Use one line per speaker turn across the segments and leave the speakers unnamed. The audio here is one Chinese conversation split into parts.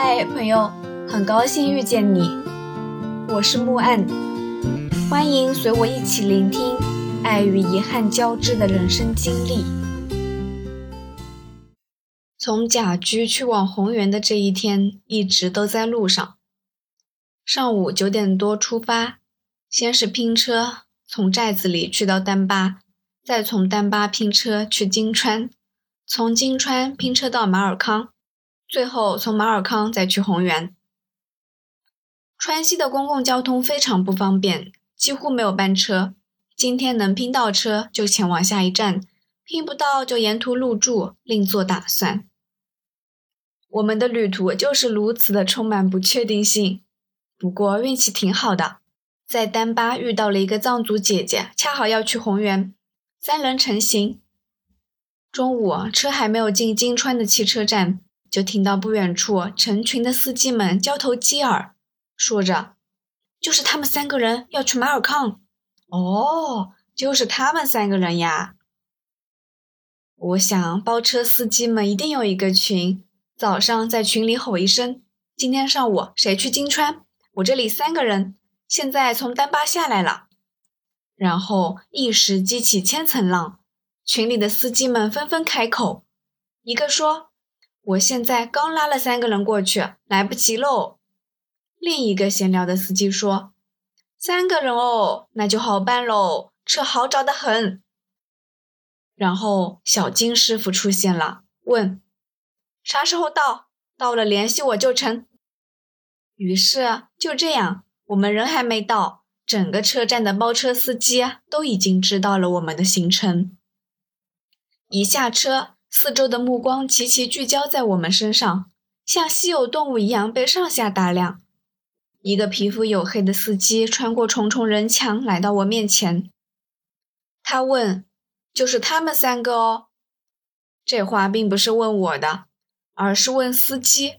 嗨，朋友，很高兴遇见你，我是木岸，欢迎随我一起聆听爱与遗憾交织的人生经历。从甲居去往红原的这一天，一直都在路上。上午九点多出发，先是拼车从寨子里去到丹巴，再从丹巴拼车去金川，从金川拼车到马尔康。最后从马尔康再去红原。川西的公共交通非常不方便，几乎没有班车。今天能拼到车就前往下一站，拼不到就沿途入住，另做打算。我们的旅途就是如此的充满不确定性。不过运气挺好的，在丹巴遇到了一个藏族姐姐，恰好要去红原，三人成行。中午车还没有进金川的汽车站。就听到不远处成群的司机们交头接耳，说着：“就是他们三个人要去马尔康。”哦，就是他们三个人呀！我想包车司机们一定有一个群，早上在群里吼一声：“今天上午谁去金川？我这里三个人，现在从丹巴下来了。”然后一时激起千层浪，群里的司机们纷纷开口，一个说。我现在刚拉了三个人过去，来不及喽。另一个闲聊的司机说：“三个人哦，那就好办喽，车好找的很。”然后小金师傅出现了，问：“啥时候到？到了联系我就成。”于是就这样，我们人还没到，整个车站的包车司机都已经知道了我们的行程。一下车。四周的目光齐齐聚焦在我们身上，像稀有动物一样被上下打量。一个皮肤黝黑的司机穿过重重人墙来到我面前，他问：“就是他们三个哦？”这话并不是问我的，而是问司机。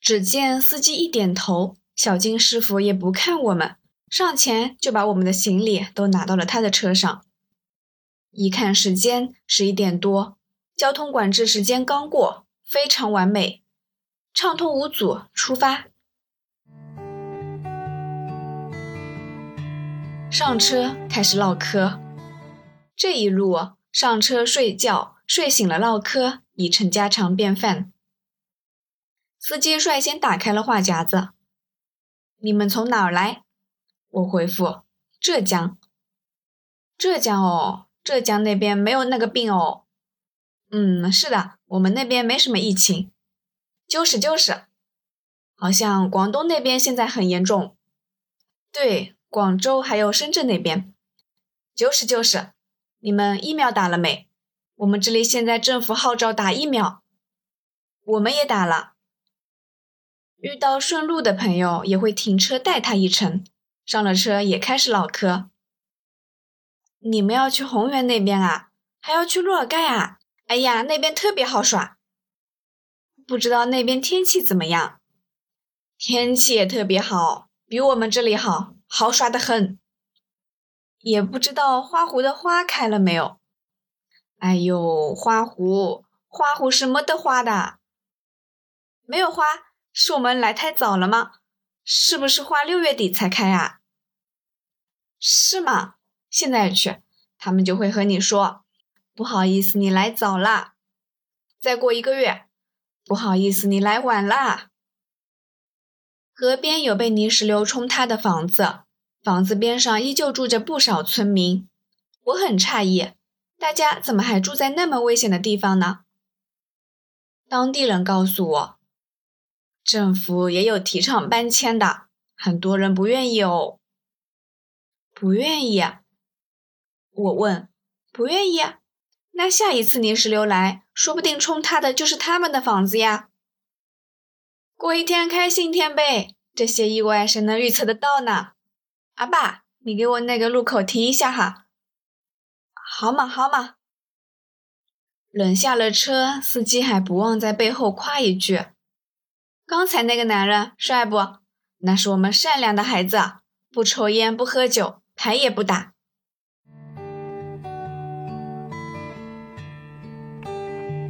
只见司机一点头，小金师傅也不看我们，上前就把我们的行李都拿到了他的车上。一看时间，十一点多。交通管制时间刚过，非常完美，畅通无阻，出发。上车开始唠嗑，这一路上车睡觉，睡醒了唠嗑，已成家常便饭。司机率先打开了话匣子：“你们从哪儿来？”我回复：“浙江。”浙江哦，浙江那边没有那个病哦。嗯，是的，我们那边没什么疫情，就是就是，好像广东那边现在很严重。对，广州还有深圳那边，就是就是，你们疫苗打了没？我们这里现在政府号召打疫苗，我们也打了。遇到顺路的朋友也会停车带他一程，上了车也开始唠嗑。你们要去红原那边啊？还要去洛尔盖啊？哎呀，那边特别好耍，不知道那边天气怎么样？天气也特别好，比我们这里好，好耍的很。也不知道花湖的花开了没有？哎呦，花湖，花湖是没得花的，没有花，是我们来太早了吗？是不是花六月底才开啊？是吗？现在去，他们就会和你说。不好意思，你来早了。再过一个月，不好意思，你来晚了。河边有被泥石流冲塌的房子，房子边上依旧住着不少村民。我很诧异，大家怎么还住在那么危险的地方呢？当地人告诉我，政府也有提倡搬迁的，很多人不愿意哦。不愿意？我问，不愿意？那下一次泥石流来说不定冲塌的就是他们的房子呀！过一天开心一天呗，这些意外谁能预测得到呢？阿爸，你给我那个路口停一下哈。好嘛好嘛。人下了车，司机还不忘在背后夸一句：“刚才那个男人帅不？那是我们善良的孩子，不抽烟不喝酒，牌也不打。”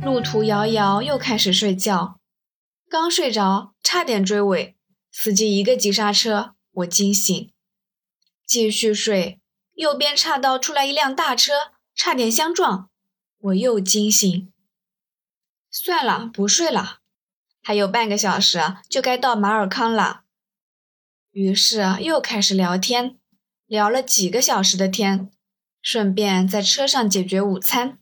路途遥遥，又开始睡觉。刚睡着，差点追尾，司机一个急刹车，我惊醒，继续睡，右边岔道出来一辆大车，差点相撞，我又惊醒。算了，不睡了，还有半个小时就该到马尔康了。于是又开始聊天，聊了几个小时的天，顺便在车上解决午餐。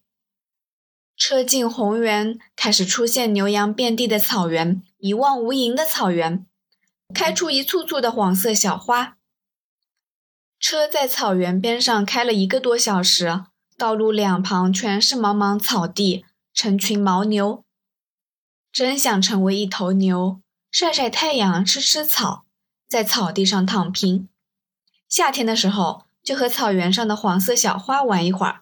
车进红原，开始出现牛羊遍地的草原，一望无垠的草原，开出一簇簇的黄色小花。车在草原边上开了一个多小时，道路两旁全是茫茫草地，成群牦牛。真想成为一头牛，晒晒太阳，吃吃草，在草地上躺平。夏天的时候，就和草原上的黄色小花玩一会儿。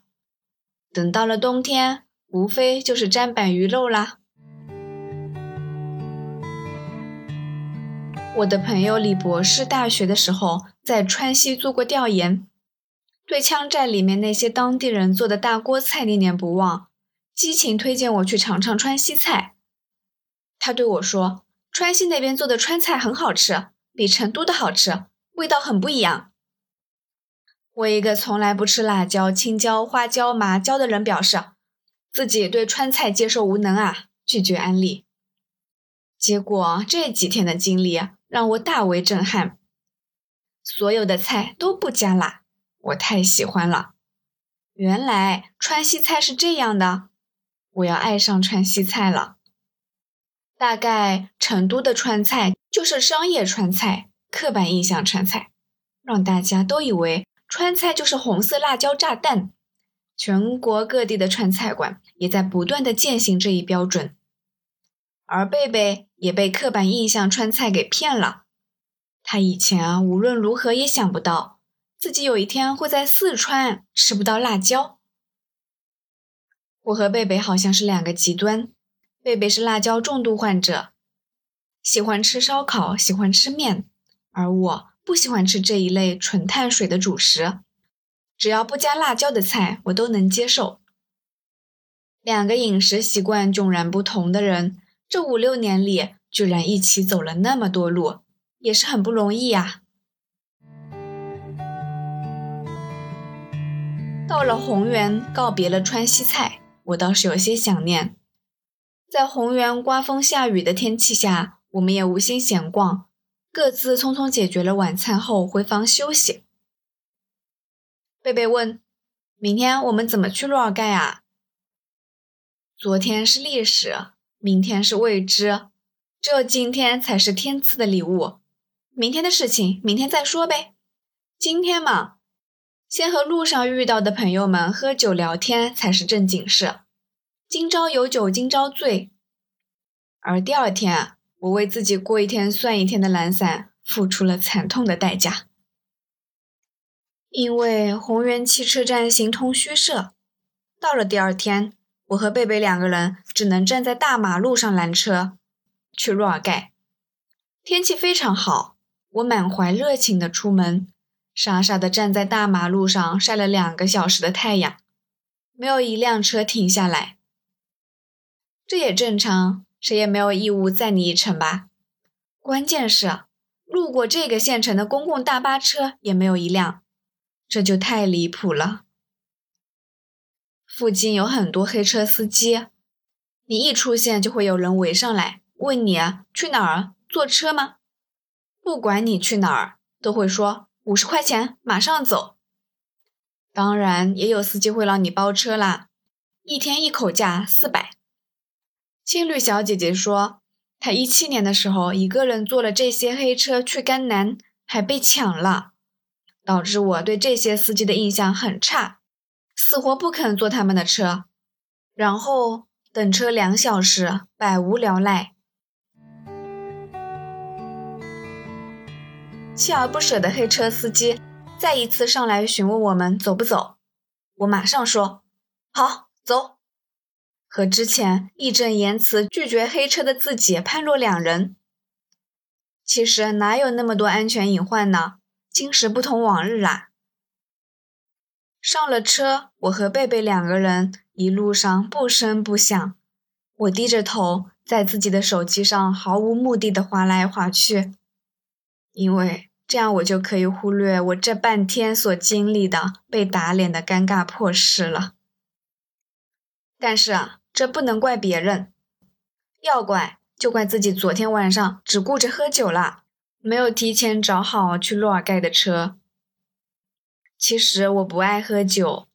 等到了冬天，无非就是砧板鱼肉啦。我的朋友李博士大学的时候在川西做过调研，对羌寨里面那些当地人做的大锅菜念念不忘，激情推荐我去尝尝川西菜。他对我说：“川西那边做的川菜很好吃，比成都的好吃，味道很不一样。”我一个从来不吃辣椒、青椒、花椒、麻椒的人，表示自己对川菜接受无能啊，拒绝安利。结果这几天的经历让我大为震撼，所有的菜都不加辣，我太喜欢了。原来川西菜是这样的，我要爱上川西菜了。大概成都的川菜就是商业川菜，刻板印象川菜，让大家都以为川菜就是红色辣椒炸弹。全国各地的川菜馆也在不断的践行这一标准，而贝贝也被刻板印象川菜给骗了。他以前啊无论如何也想不到自己有一天会在四川吃不到辣椒。我和贝贝好像是两个极端。贝贝是辣椒重度患者，喜欢吃烧烤，喜欢吃面，而我不喜欢吃这一类纯碳水的主食。只要不加辣椒的菜，我都能接受。两个饮食习惯迥然不同的人，这五六年里居然一起走了那么多路，也是很不容易呀。到了红原，告别了川西菜，我倒是有些想念。在红原刮风下雨的天气下，我们也无心闲逛，各自匆匆解决了晚餐后回房休息。贝贝问：“明天我们怎么去洛尔盖啊？”昨天是历史，明天是未知，只有今天才是天赐的礼物。明天的事情明天再说呗。今天嘛，先和路上遇到的朋友们喝酒聊天才是正经事。今朝有酒今朝醉，而第二天，我为自己过一天算一天的懒散付出了惨痛的代价。因为宏源汽车站形同虚设，到了第二天，我和贝贝两个人只能站在大马路上拦车去若尔盖。天气非常好，我满怀热情的出门，傻傻的站在大马路上晒了两个小时的太阳，没有一辆车停下来。这也正常，谁也没有义务载你一程吧。关键是，路过这个县城的公共大巴车也没有一辆，这就太离谱了。附近有很多黑车司机，你一出现就会有人围上来问你去哪儿，坐车吗？不管你去哪儿，都会说五十块钱，马上走。当然，也有司机会让你包车啦，一天一口价四百。青绿小姐姐说，她一七年的时候一个人坐了这些黑车去甘南，还被抢了，导致我对这些司机的印象很差，死活不肯坐他们的车，然后等车两小时，百无聊赖，锲而不舍的黑车司机再一次上来询问我们走不走，我马上说好走。和之前义正言辞拒绝黑车的自己判若两人。其实哪有那么多安全隐患呢？今时不同往日啦。上了车，我和贝贝两个人一路上不声不响。我低着头，在自己的手机上毫无目的的划来划去，因为这样我就可以忽略我这半天所经历的被打脸的尴尬破事了。但是啊，这不能怪别人，要怪就怪自己昨天晚上只顾着喝酒了，没有提前找好去洛尔盖的车。其实我不爱喝酒。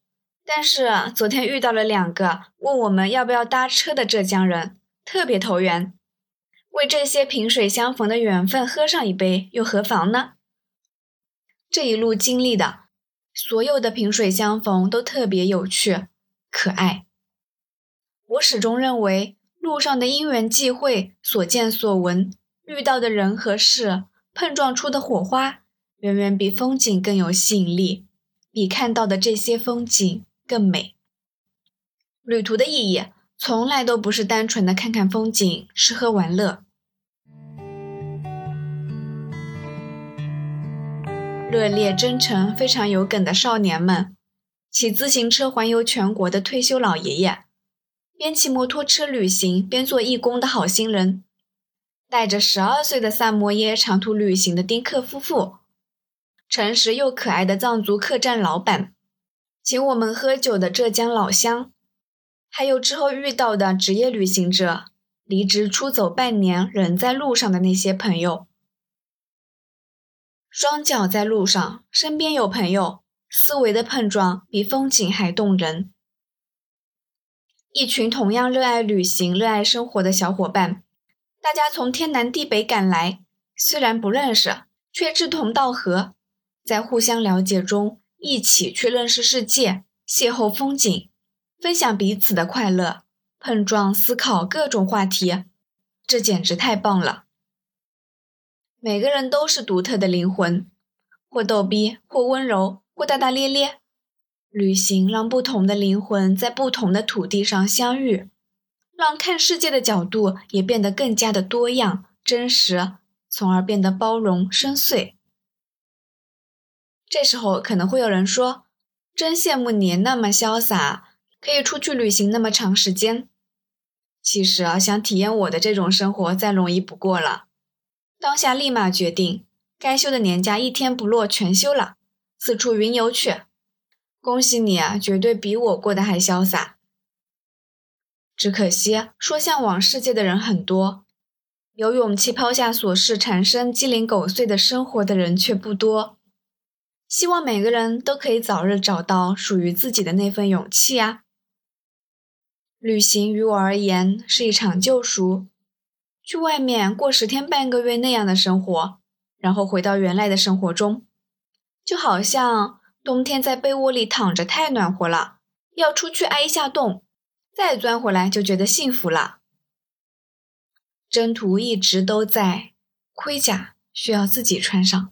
但是昨天遇到了两个问我们要不要搭车的浙江人，特别投缘。为这些萍水相逢的缘分喝上一杯又何妨呢？这一路经历的所有的萍水相逢都特别有趣、可爱。我始终认为，路上的因缘际会、所见所闻、遇到的人和事、碰撞出的火花，远远比风景更有吸引力，比看到的这些风景。更美。旅途的意义从来都不是单纯的看看风景、吃喝玩乐。热烈、真诚、非常有梗的少年们，骑自行车环游全国的退休老爷爷，边骑摩托车旅行边做义工的好心人，带着十二岁的萨摩耶长途旅行的丁克夫妇，诚实又可爱的藏族客栈老板。请我们喝酒的浙江老乡，还有之后遇到的职业旅行者，离职出走半年仍在路上的那些朋友，双脚在路上，身边有朋友，思维的碰撞比风景还动人。一群同样热爱旅行、热爱生活的小伙伴，大家从天南地北赶来，虽然不认识，却志同道合，在互相了解中。一起去认识世界，邂逅风景，分享彼此的快乐，碰撞思考各种话题，这简直太棒了。每个人都是独特的灵魂，或逗逼，或温柔，或大大咧咧。旅行让不同的灵魂在不同的土地上相遇，让看世界的角度也变得更加的多样、真实，从而变得包容深邃。这时候可能会有人说：“真羡慕你那么潇洒，可以出去旅行那么长时间。”其实啊，想体验我的这种生活再容易不过了。当下立马决定，该休的年假一天不落全休了，四处云游去。恭喜你啊，绝对比我过得还潇洒。只可惜说向往世界的人很多，有勇气抛下琐事，产生鸡零狗碎的生活的人却不多。希望每个人都可以早日找到属于自己的那份勇气啊！旅行于我而言是一场救赎，去外面过十天半个月那样的生活，然后回到原来的生活中，就好像冬天在被窝里躺着太暖和了，要出去挨一下冻，再钻回来就觉得幸福了。征途一直都在，盔甲需要自己穿上。